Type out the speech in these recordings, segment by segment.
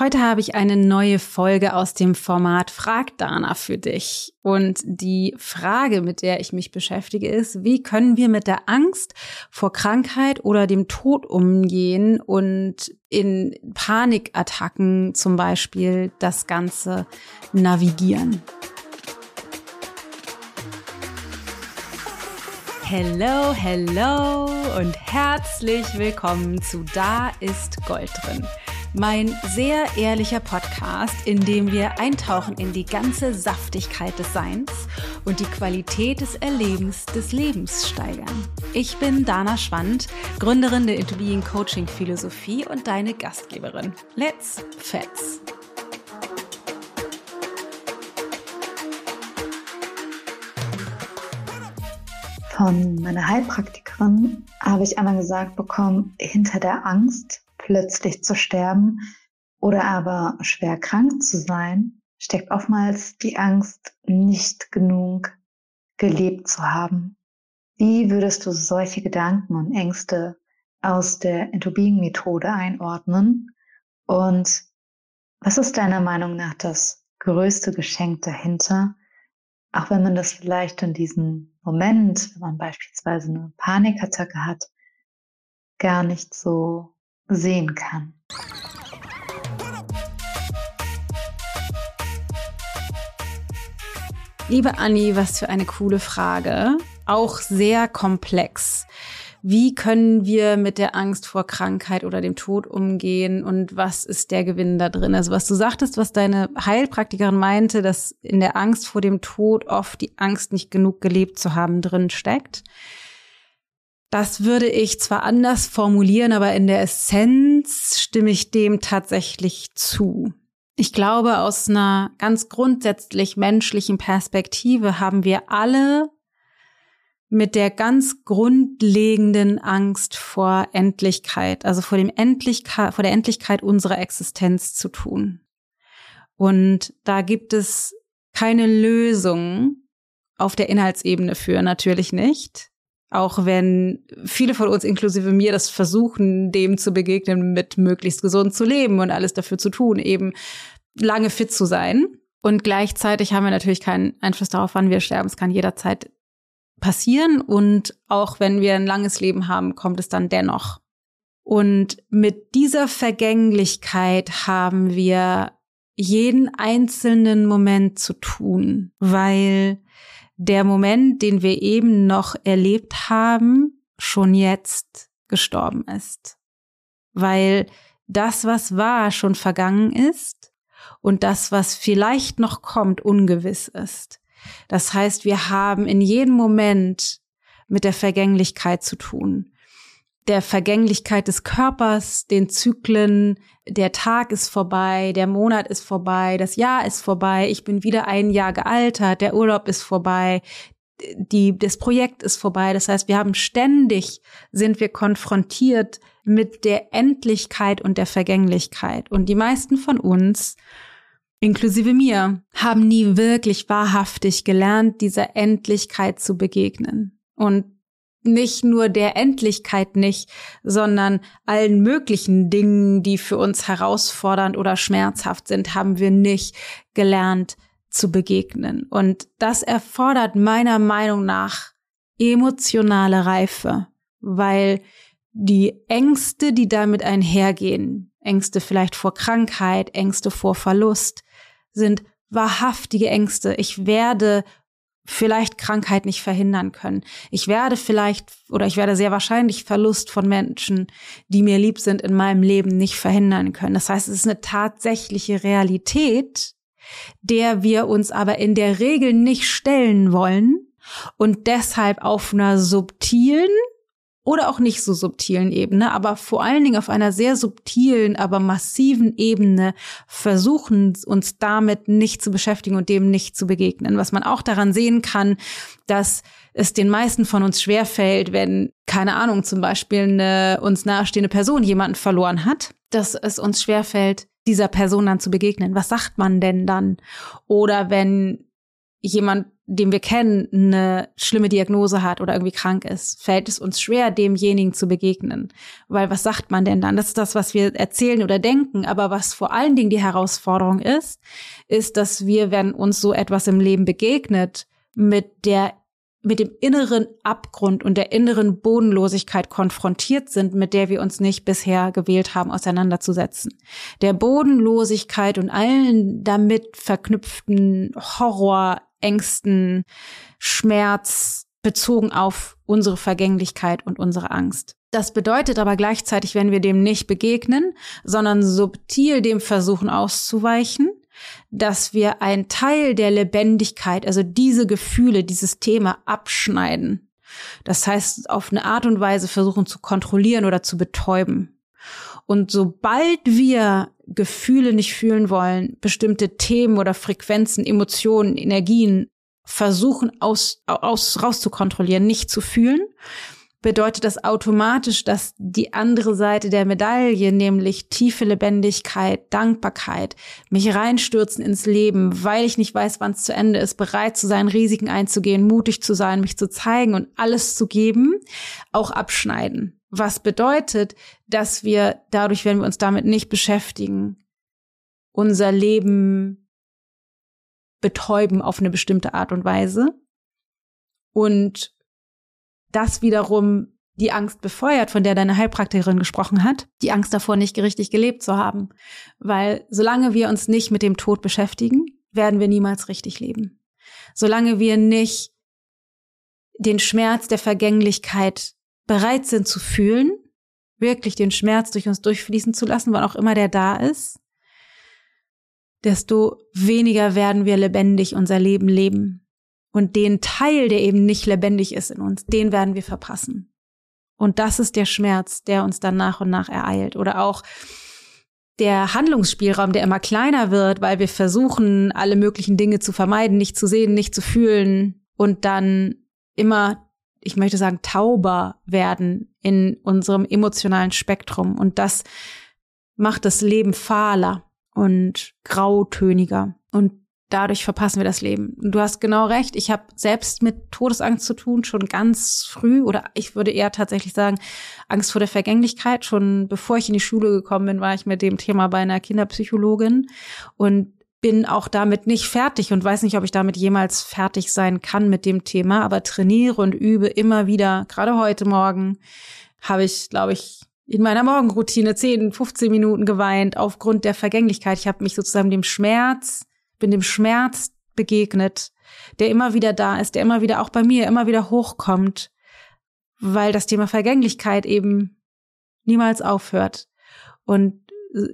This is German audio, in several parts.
Heute habe ich eine neue Folge aus dem Format Frag Dana für dich. Und die Frage, mit der ich mich beschäftige, ist, wie können wir mit der Angst vor Krankheit oder dem Tod umgehen und in Panikattacken zum Beispiel das Ganze navigieren? Hello, hello und herzlich willkommen zu Da ist Gold drin mein sehr ehrlicher Podcast, in dem wir eintauchen in die ganze Saftigkeit des Seins und die Qualität des Erlebens des Lebens steigern. Ich bin Dana Schwand, Gründerin der Into Being Coaching Philosophie und deine Gastgeberin. Let's Fets! Von meiner Heilpraktikerin habe ich einmal gesagt bekommen, hinter der Angst plötzlich zu sterben oder aber schwer krank zu sein, steckt oftmals die Angst, nicht genug gelebt zu haben. Wie würdest du solche Gedanken und Ängste aus der Entobing-Methode einordnen? Und was ist deiner Meinung nach das größte Geschenk dahinter? Auch wenn man das vielleicht in diesem Moment, wenn man beispielsweise eine Panikattacke hat, gar nicht so sehen kann. Liebe Anni, was für eine coole Frage. Auch sehr komplex. Wie können wir mit der Angst vor Krankheit oder dem Tod umgehen und was ist der Gewinn da drin? Also was du sagtest, was deine Heilpraktikerin meinte, dass in der Angst vor dem Tod oft die Angst, nicht genug gelebt zu haben, drin steckt. Das würde ich zwar anders formulieren, aber in der Essenz stimme ich dem tatsächlich zu. Ich glaube, aus einer ganz grundsätzlich menschlichen Perspektive haben wir alle mit der ganz grundlegenden Angst vor Endlichkeit, also vor dem Endlichkeit, vor der Endlichkeit unserer Existenz zu tun. Und da gibt es keine Lösung auf der Inhaltsebene für, natürlich nicht. Auch wenn viele von uns, inklusive mir, das versuchen, dem zu begegnen, mit möglichst gesund zu leben und alles dafür zu tun, eben lange fit zu sein. Und gleichzeitig haben wir natürlich keinen Einfluss darauf, wann wir sterben. Es kann jederzeit passieren. Und auch wenn wir ein langes Leben haben, kommt es dann dennoch. Und mit dieser Vergänglichkeit haben wir jeden einzelnen Moment zu tun, weil der Moment, den wir eben noch erlebt haben, schon jetzt gestorben ist. Weil das, was war, schon vergangen ist und das, was vielleicht noch kommt, ungewiss ist. Das heißt, wir haben in jedem Moment mit der Vergänglichkeit zu tun der Vergänglichkeit des Körpers, den Zyklen, der Tag ist vorbei, der Monat ist vorbei, das Jahr ist vorbei, ich bin wieder ein Jahr gealtert, der Urlaub ist vorbei, die, das Projekt ist vorbei. Das heißt, wir haben ständig, sind wir konfrontiert mit der Endlichkeit und der Vergänglichkeit. Und die meisten von uns, inklusive mir, haben nie wirklich wahrhaftig gelernt, dieser Endlichkeit zu begegnen. Und nicht nur der Endlichkeit nicht, sondern allen möglichen Dingen, die für uns herausfordernd oder schmerzhaft sind, haben wir nicht gelernt zu begegnen. Und das erfordert meiner Meinung nach emotionale Reife, weil die Ängste, die damit einhergehen, Ängste vielleicht vor Krankheit, Ängste vor Verlust, sind wahrhaftige Ängste. Ich werde vielleicht Krankheit nicht verhindern können. Ich werde vielleicht oder ich werde sehr wahrscheinlich Verlust von Menschen, die mir lieb sind, in meinem Leben nicht verhindern können. Das heißt, es ist eine tatsächliche Realität, der wir uns aber in der Regel nicht stellen wollen und deshalb auf einer subtilen oder auch nicht so subtilen Ebene, aber vor allen Dingen auf einer sehr subtilen, aber massiven Ebene versuchen, uns damit nicht zu beschäftigen und dem nicht zu begegnen. Was man auch daran sehen kann, dass es den meisten von uns schwerfällt, wenn, keine Ahnung, zum Beispiel eine uns nahestehende Person jemanden verloren hat, dass es uns schwerfällt, dieser Person dann zu begegnen. Was sagt man denn dann? Oder wenn jemand, den wir kennen, eine schlimme Diagnose hat oder irgendwie krank ist, fällt es uns schwer, demjenigen zu begegnen. Weil was sagt man denn dann? Das ist das, was wir erzählen oder denken. Aber was vor allen Dingen die Herausforderung ist, ist, dass wir, wenn uns so etwas im Leben begegnet, mit der mit dem inneren Abgrund und der inneren Bodenlosigkeit konfrontiert sind, mit der wir uns nicht bisher gewählt haben, auseinanderzusetzen. Der Bodenlosigkeit und allen damit verknüpften Horror, Ängsten, Schmerz bezogen auf unsere Vergänglichkeit und unsere Angst. Das bedeutet aber gleichzeitig, wenn wir dem nicht begegnen, sondern subtil dem versuchen auszuweichen, dass wir einen Teil der Lebendigkeit, also diese Gefühle, dieses Thema abschneiden. Das heißt, auf eine Art und Weise versuchen zu kontrollieren oder zu betäuben. Und sobald wir Gefühle nicht fühlen wollen, bestimmte Themen oder Frequenzen, Emotionen, Energien versuchen aus, aus rauszukontrollieren, nicht zu fühlen, bedeutet das automatisch, dass die andere Seite der Medaille, nämlich tiefe Lebendigkeit, Dankbarkeit, mich reinstürzen ins Leben, weil ich nicht weiß, wann es zu Ende ist, bereit zu sein, Risiken einzugehen, mutig zu sein, mich zu zeigen und alles zu geben, auch abschneiden. Was bedeutet, dass wir dadurch, wenn wir uns damit nicht beschäftigen, unser Leben betäuben auf eine bestimmte Art und Weise und das wiederum die Angst befeuert, von der deine Heilpraktikerin gesprochen hat, die Angst davor, nicht richtig gelebt zu haben. Weil solange wir uns nicht mit dem Tod beschäftigen, werden wir niemals richtig leben. Solange wir nicht den Schmerz der Vergänglichkeit bereit sind zu fühlen, wirklich den Schmerz durch uns durchfließen zu lassen, wann auch immer der da ist, desto weniger werden wir lebendig unser Leben leben. Und den Teil, der eben nicht lebendig ist in uns, den werden wir verpassen. Und das ist der Schmerz, der uns dann nach und nach ereilt. Oder auch der Handlungsspielraum, der immer kleiner wird, weil wir versuchen, alle möglichen Dinge zu vermeiden, nicht zu sehen, nicht zu fühlen und dann immer, ich möchte sagen, tauber werden in unserem emotionalen Spektrum. Und das macht das Leben fahler und grautöniger. Und dadurch verpassen wir das Leben. Du hast genau recht. Ich habe selbst mit Todesangst zu tun, schon ganz früh oder ich würde eher tatsächlich sagen, Angst vor der Vergänglichkeit. Schon bevor ich in die Schule gekommen bin, war ich mit dem Thema bei einer Kinderpsychologin und bin auch damit nicht fertig und weiß nicht, ob ich damit jemals fertig sein kann mit dem Thema, aber trainiere und übe immer wieder. Gerade heute Morgen habe ich, glaube ich, in meiner Morgenroutine 10, 15 Minuten geweint aufgrund der Vergänglichkeit. Ich habe mich sozusagen dem Schmerz bin dem Schmerz begegnet, der immer wieder da ist, der immer wieder auch bei mir immer wieder hochkommt, weil das Thema Vergänglichkeit eben niemals aufhört. Und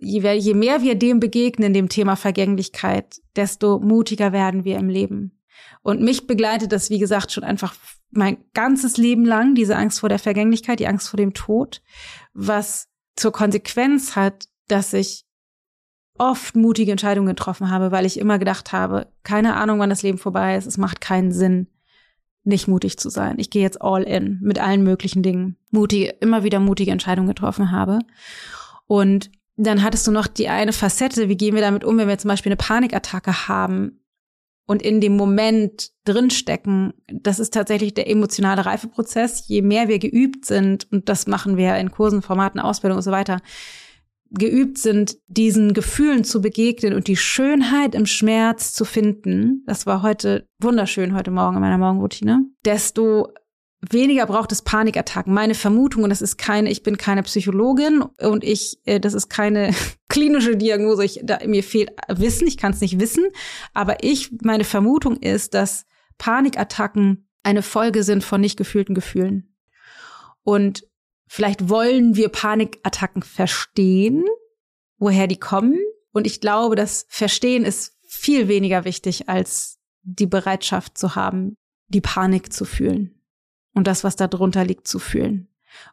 je, mehr wir dem begegnen, dem Thema Vergänglichkeit, desto mutiger werden wir im Leben. Und mich begleitet das, wie gesagt, schon einfach mein ganzes Leben lang, diese Angst vor der Vergänglichkeit, die Angst vor dem Tod, was zur Konsequenz hat, dass ich oft mutige Entscheidungen getroffen habe, weil ich immer gedacht habe, keine Ahnung, wann das Leben vorbei ist, es macht keinen Sinn, nicht mutig zu sein. Ich gehe jetzt all in mit allen möglichen Dingen. Mutige, immer wieder mutige Entscheidungen getroffen habe. Und dann hattest du noch die eine Facette, wie gehen wir damit um, wenn wir zum Beispiel eine Panikattacke haben und in dem Moment drinstecken. Das ist tatsächlich der emotionale Reifeprozess. Je mehr wir geübt sind, und das machen wir in Kursen, Formaten, Ausbildung und so weiter, geübt sind, diesen Gefühlen zu begegnen und die Schönheit im Schmerz zu finden, das war heute wunderschön heute Morgen in meiner Morgenroutine, desto weniger braucht es Panikattacken. Meine Vermutung, und das ist keine, ich bin keine Psychologin und ich, äh, das ist keine klinische Diagnose, ich, da, mir fehlt Wissen, ich kann es nicht wissen, aber ich, meine Vermutung ist, dass Panikattacken eine Folge sind von nicht gefühlten Gefühlen. Und Vielleicht wollen wir Panikattacken verstehen, woher die kommen. Und ich glaube, das Verstehen ist viel weniger wichtig als die Bereitschaft zu haben, die Panik zu fühlen und das, was da drunter liegt, zu fühlen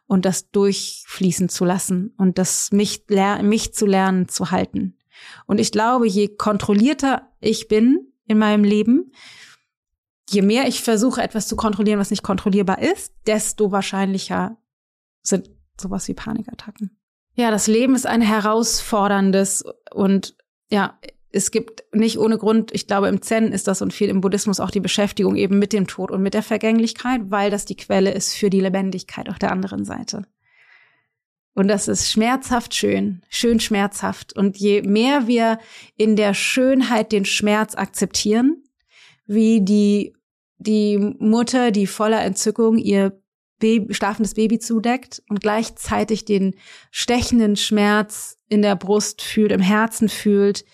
und das durchfließen zu lassen und das mich, mich zu lernen zu halten. Und ich glaube, je kontrollierter ich bin in meinem Leben, je mehr ich versuche, etwas zu kontrollieren, was nicht kontrollierbar ist, desto wahrscheinlicher sind sowas wie Panikattacken. Ja, das Leben ist ein herausforderndes und ja, es gibt nicht ohne Grund, ich glaube, im Zen ist das und viel im Buddhismus auch die Beschäftigung eben mit dem Tod und mit der Vergänglichkeit, weil das die Quelle ist für die Lebendigkeit auf der anderen Seite. Und das ist schmerzhaft schön, schön schmerzhaft. Und je mehr wir in der Schönheit den Schmerz akzeptieren, wie die, die Mutter, die voller Entzückung ihr Baby, schlafendes Baby zudeckt und gleichzeitig den stechenden Schmerz in der Brust fühlt, im Herzen fühlt,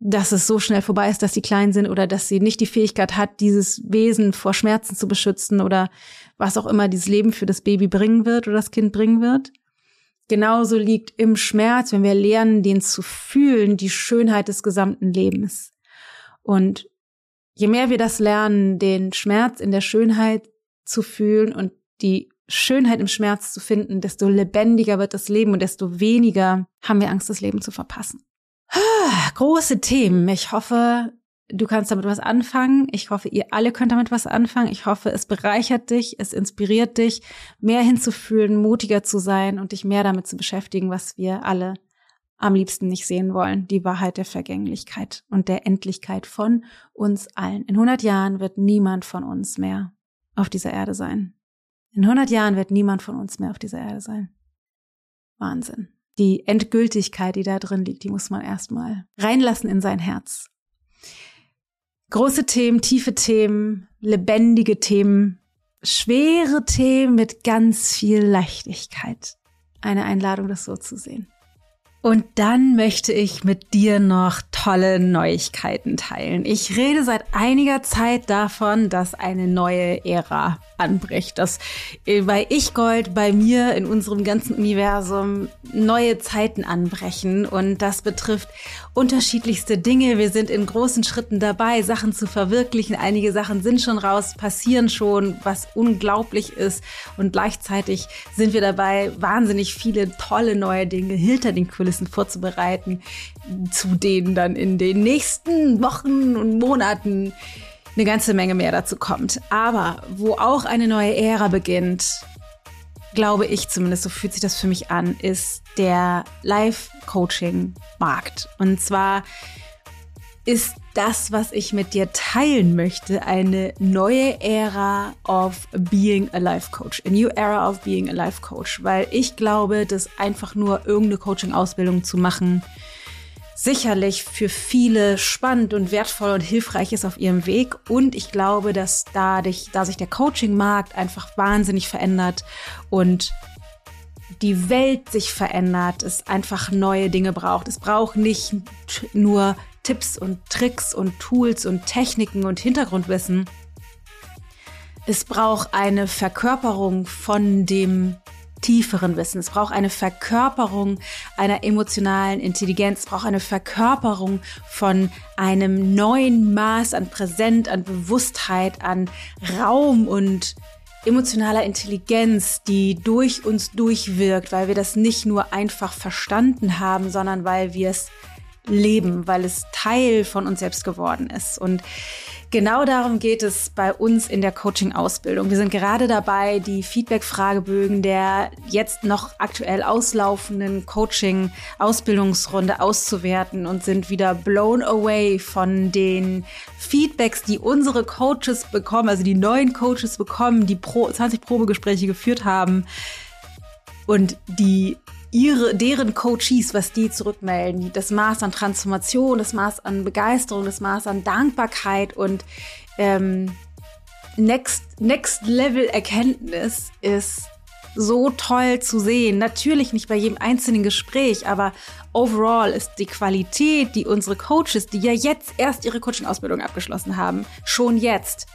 dass es so schnell vorbei ist, dass sie klein sind oder dass sie nicht die Fähigkeit hat, dieses Wesen vor Schmerzen zu beschützen oder was auch immer dieses Leben für das Baby bringen wird oder das Kind bringen wird. Genauso liegt im Schmerz, wenn wir lernen, den zu fühlen, die Schönheit des gesamten Lebens. Und je mehr wir das lernen, den Schmerz in der Schönheit zu fühlen und die Schönheit im Schmerz zu finden, desto lebendiger wird das Leben und desto weniger haben wir Angst, das Leben zu verpassen. Große Themen. Ich hoffe, du kannst damit was anfangen. Ich hoffe, ihr alle könnt damit was anfangen. Ich hoffe, es bereichert dich, es inspiriert dich, mehr hinzufühlen, mutiger zu sein und dich mehr damit zu beschäftigen, was wir alle am liebsten nicht sehen wollen, die Wahrheit der Vergänglichkeit und der Endlichkeit von uns allen. In 100 Jahren wird niemand von uns mehr auf dieser Erde sein. In 100 Jahren wird niemand von uns mehr auf dieser Erde sein. Wahnsinn die Endgültigkeit, die da drin liegt, die muss man erstmal reinlassen in sein Herz. Große Themen, tiefe Themen, lebendige Themen, schwere Themen mit ganz viel Leichtigkeit. Eine Einladung, das so zu sehen. Und dann möchte ich mit dir noch tolle Neuigkeiten teilen. Ich rede seit einiger Zeit davon, dass eine neue Ära anbricht, dass äh, bei Ich Gold, bei mir in unserem ganzen Universum neue Zeiten anbrechen und das betrifft unterschiedlichste Dinge. Wir sind in großen Schritten dabei, Sachen zu verwirklichen. Einige Sachen sind schon raus, passieren schon, was unglaublich ist und gleichzeitig sind wir dabei, wahnsinnig viele tolle neue Dinge hinter den Kulissen vorzubereiten, zu denen dann in den nächsten Wochen und Monaten eine ganze Menge mehr dazu kommt. Aber wo auch eine neue Ära beginnt, glaube ich zumindest, so fühlt sich das für mich an, ist der Live-Coaching-Markt. Und zwar ist das, was ich mit dir teilen möchte, eine neue Ära of being a life coach. A new era of being a life coach. Weil ich glaube, dass einfach nur irgendeine Coaching-Ausbildung zu machen, sicherlich für viele spannend und wertvoll und hilfreich ist auf ihrem Weg. Und ich glaube, dass dadurch, da sich der Coaching-Markt einfach wahnsinnig verändert und die Welt sich verändert, es einfach neue Dinge braucht. Es braucht nicht nur Tipps und Tricks und Tools und Techniken und Hintergrundwissen. Es braucht eine Verkörperung von dem tieferen Wissen. Es braucht eine Verkörperung einer emotionalen Intelligenz. Es braucht eine Verkörperung von einem neuen Maß an Präsent, an Bewusstheit, an Raum und emotionaler Intelligenz, die durch uns durchwirkt, weil wir das nicht nur einfach verstanden haben, sondern weil wir es leben, weil es Teil von uns selbst geworden ist. Und Genau darum geht es bei uns in der Coaching-Ausbildung. Wir sind gerade dabei, die Feedback-Fragebögen der jetzt noch aktuell auslaufenden Coaching-Ausbildungsrunde auszuwerten und sind wieder blown away von den Feedbacks, die unsere Coaches bekommen, also die neuen Coaches bekommen, die Pro 20 Probegespräche geführt haben und die ihre, deren Coaches, was die zurückmelden, das Maß an Transformation, das Maß an Begeisterung, das Maß an Dankbarkeit und ähm, Next, Next Level Erkenntnis ist so toll zu sehen. Natürlich nicht bei jedem einzelnen Gespräch, aber overall ist die Qualität, die unsere Coaches, die ja jetzt erst ihre Coaching-Ausbildung abgeschlossen haben, schon jetzt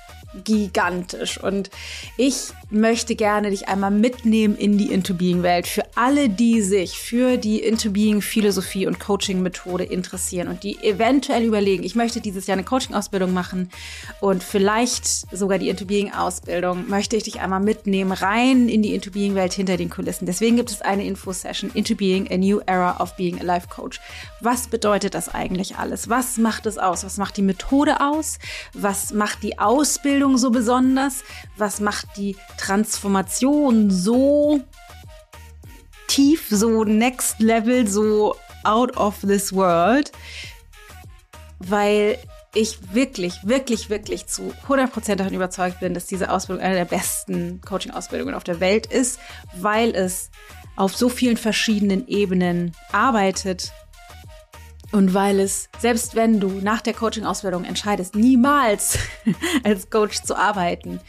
gigantisch. Und ich möchte gerne dich einmal mitnehmen in die Into Being Welt. Für alle, die sich für die Into Being Philosophie und Coaching Methode interessieren und die eventuell überlegen, ich möchte dieses Jahr eine Coaching Ausbildung machen und vielleicht sogar die Into Being Ausbildung, möchte ich dich einmal mitnehmen rein in die Into Being Welt hinter den Kulissen. Deswegen gibt es eine Info Session Into Being a New Era of Being a Life Coach. Was bedeutet das eigentlich alles? Was macht es aus? Was macht die Methode aus? Was macht die Ausbildung so besonders? Was macht die Transformation so tief, so next level, so out of this world. weil ich wirklich, wirklich, wirklich zu 100% davon überzeugt bin, dass diese Ausbildung eine der besten Coaching-Ausbildungen auf der Welt ist, weil es auf so vielen verschiedenen Ebenen arbeitet und weil es, selbst wenn du nach der Coaching-Ausbildung entscheidest, niemals als Coach zu arbeiten,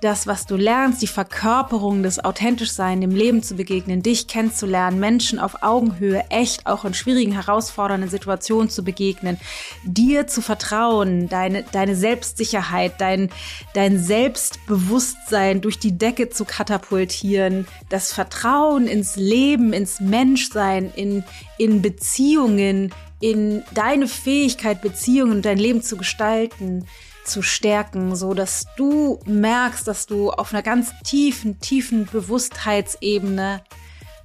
das, was du lernst, die Verkörperung des authentisch Sein, dem Leben zu begegnen, dich kennenzulernen, Menschen auf Augenhöhe, echt auch in schwierigen, herausfordernden Situationen zu begegnen, dir zu vertrauen, deine, deine Selbstsicherheit, dein, dein Selbstbewusstsein durch die Decke zu katapultieren, das Vertrauen ins Leben, ins Menschsein, in, in Beziehungen, in deine Fähigkeit, Beziehungen und dein Leben zu gestalten, zu stärken, so dass du merkst, dass du auf einer ganz tiefen, tiefen Bewusstheitsebene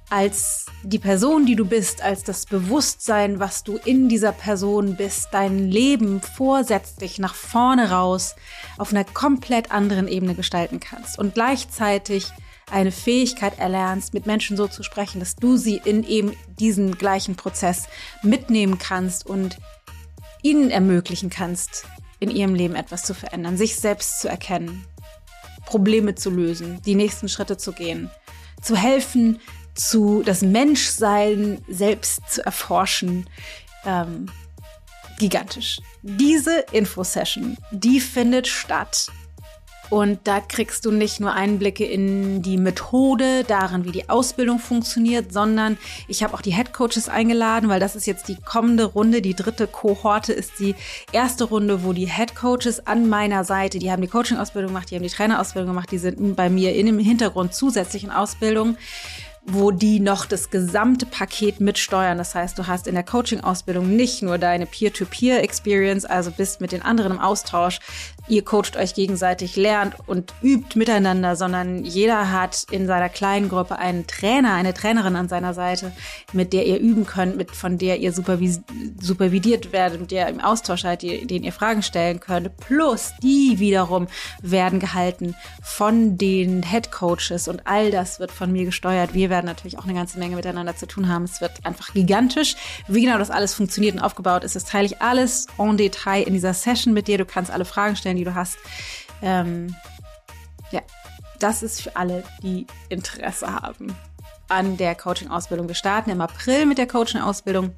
als die Person, die du bist, als das Bewusstsein, was du in dieser Person bist, dein Leben vorsätzlich nach vorne raus auf einer komplett anderen Ebene gestalten kannst. Und gleichzeitig eine Fähigkeit erlernst, mit Menschen so zu sprechen, dass du sie in eben diesen gleichen Prozess mitnehmen kannst und ihnen ermöglichen kannst, in ihrem Leben etwas zu verändern, sich selbst zu erkennen, Probleme zu lösen, die nächsten Schritte zu gehen, zu helfen, zu das Menschsein selbst zu erforschen. Ähm, gigantisch. Diese Infosession, die findet statt und da kriegst du nicht nur Einblicke in die Methode, darin, wie die Ausbildung funktioniert, sondern ich habe auch die Head Coaches eingeladen, weil das ist jetzt die kommende Runde. Die dritte Kohorte ist die erste Runde, wo die Head Coaches an meiner Seite, die haben die Coaching-Ausbildung gemacht, die haben die Trainerausbildung gemacht, die sind bei mir in dem Hintergrund zusätzlichen Ausbildung wo die noch das gesamte Paket mitsteuern. Das heißt, du hast in der Coaching-Ausbildung nicht nur deine Peer-to-Peer-Experience, also bist mit den anderen im Austausch, ihr coacht euch gegenseitig, lernt und übt miteinander, sondern jeder hat in seiner kleinen Gruppe einen Trainer, eine Trainerin an seiner Seite, mit der ihr üben könnt, mit von der ihr supervis supervidiert werdet, mit der ihr im Austausch seid, den ihr Fragen stellen könnt. Plus die wiederum werden gehalten von den Head Coaches und all das wird von mir gesteuert. Wir werden natürlich auch eine ganze Menge miteinander zu tun haben. Es wird einfach gigantisch. Wie genau das alles funktioniert und aufgebaut ist, das teile ich alles en Detail in dieser Session mit dir. Du kannst alle Fragen stellen, die du hast. Ähm, ja, das ist für alle, die Interesse haben an der Coaching-Ausbildung. Wir starten im April mit der Coaching-Ausbildung.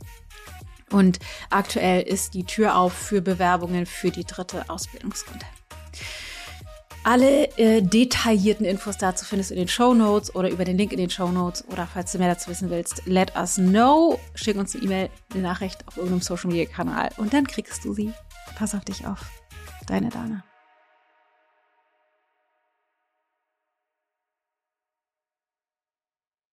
Und aktuell ist die Tür auf für Bewerbungen für die dritte Ausbildungsrunde. Alle äh, detaillierten Infos dazu findest du in den Show Notes oder über den Link in den Show Notes. Oder falls du mehr dazu wissen willst, let us know. Schick uns eine E-Mail, eine Nachricht auf irgendeinem Social Media Kanal und dann kriegst du sie. Pass auf dich auf. Deine Dana.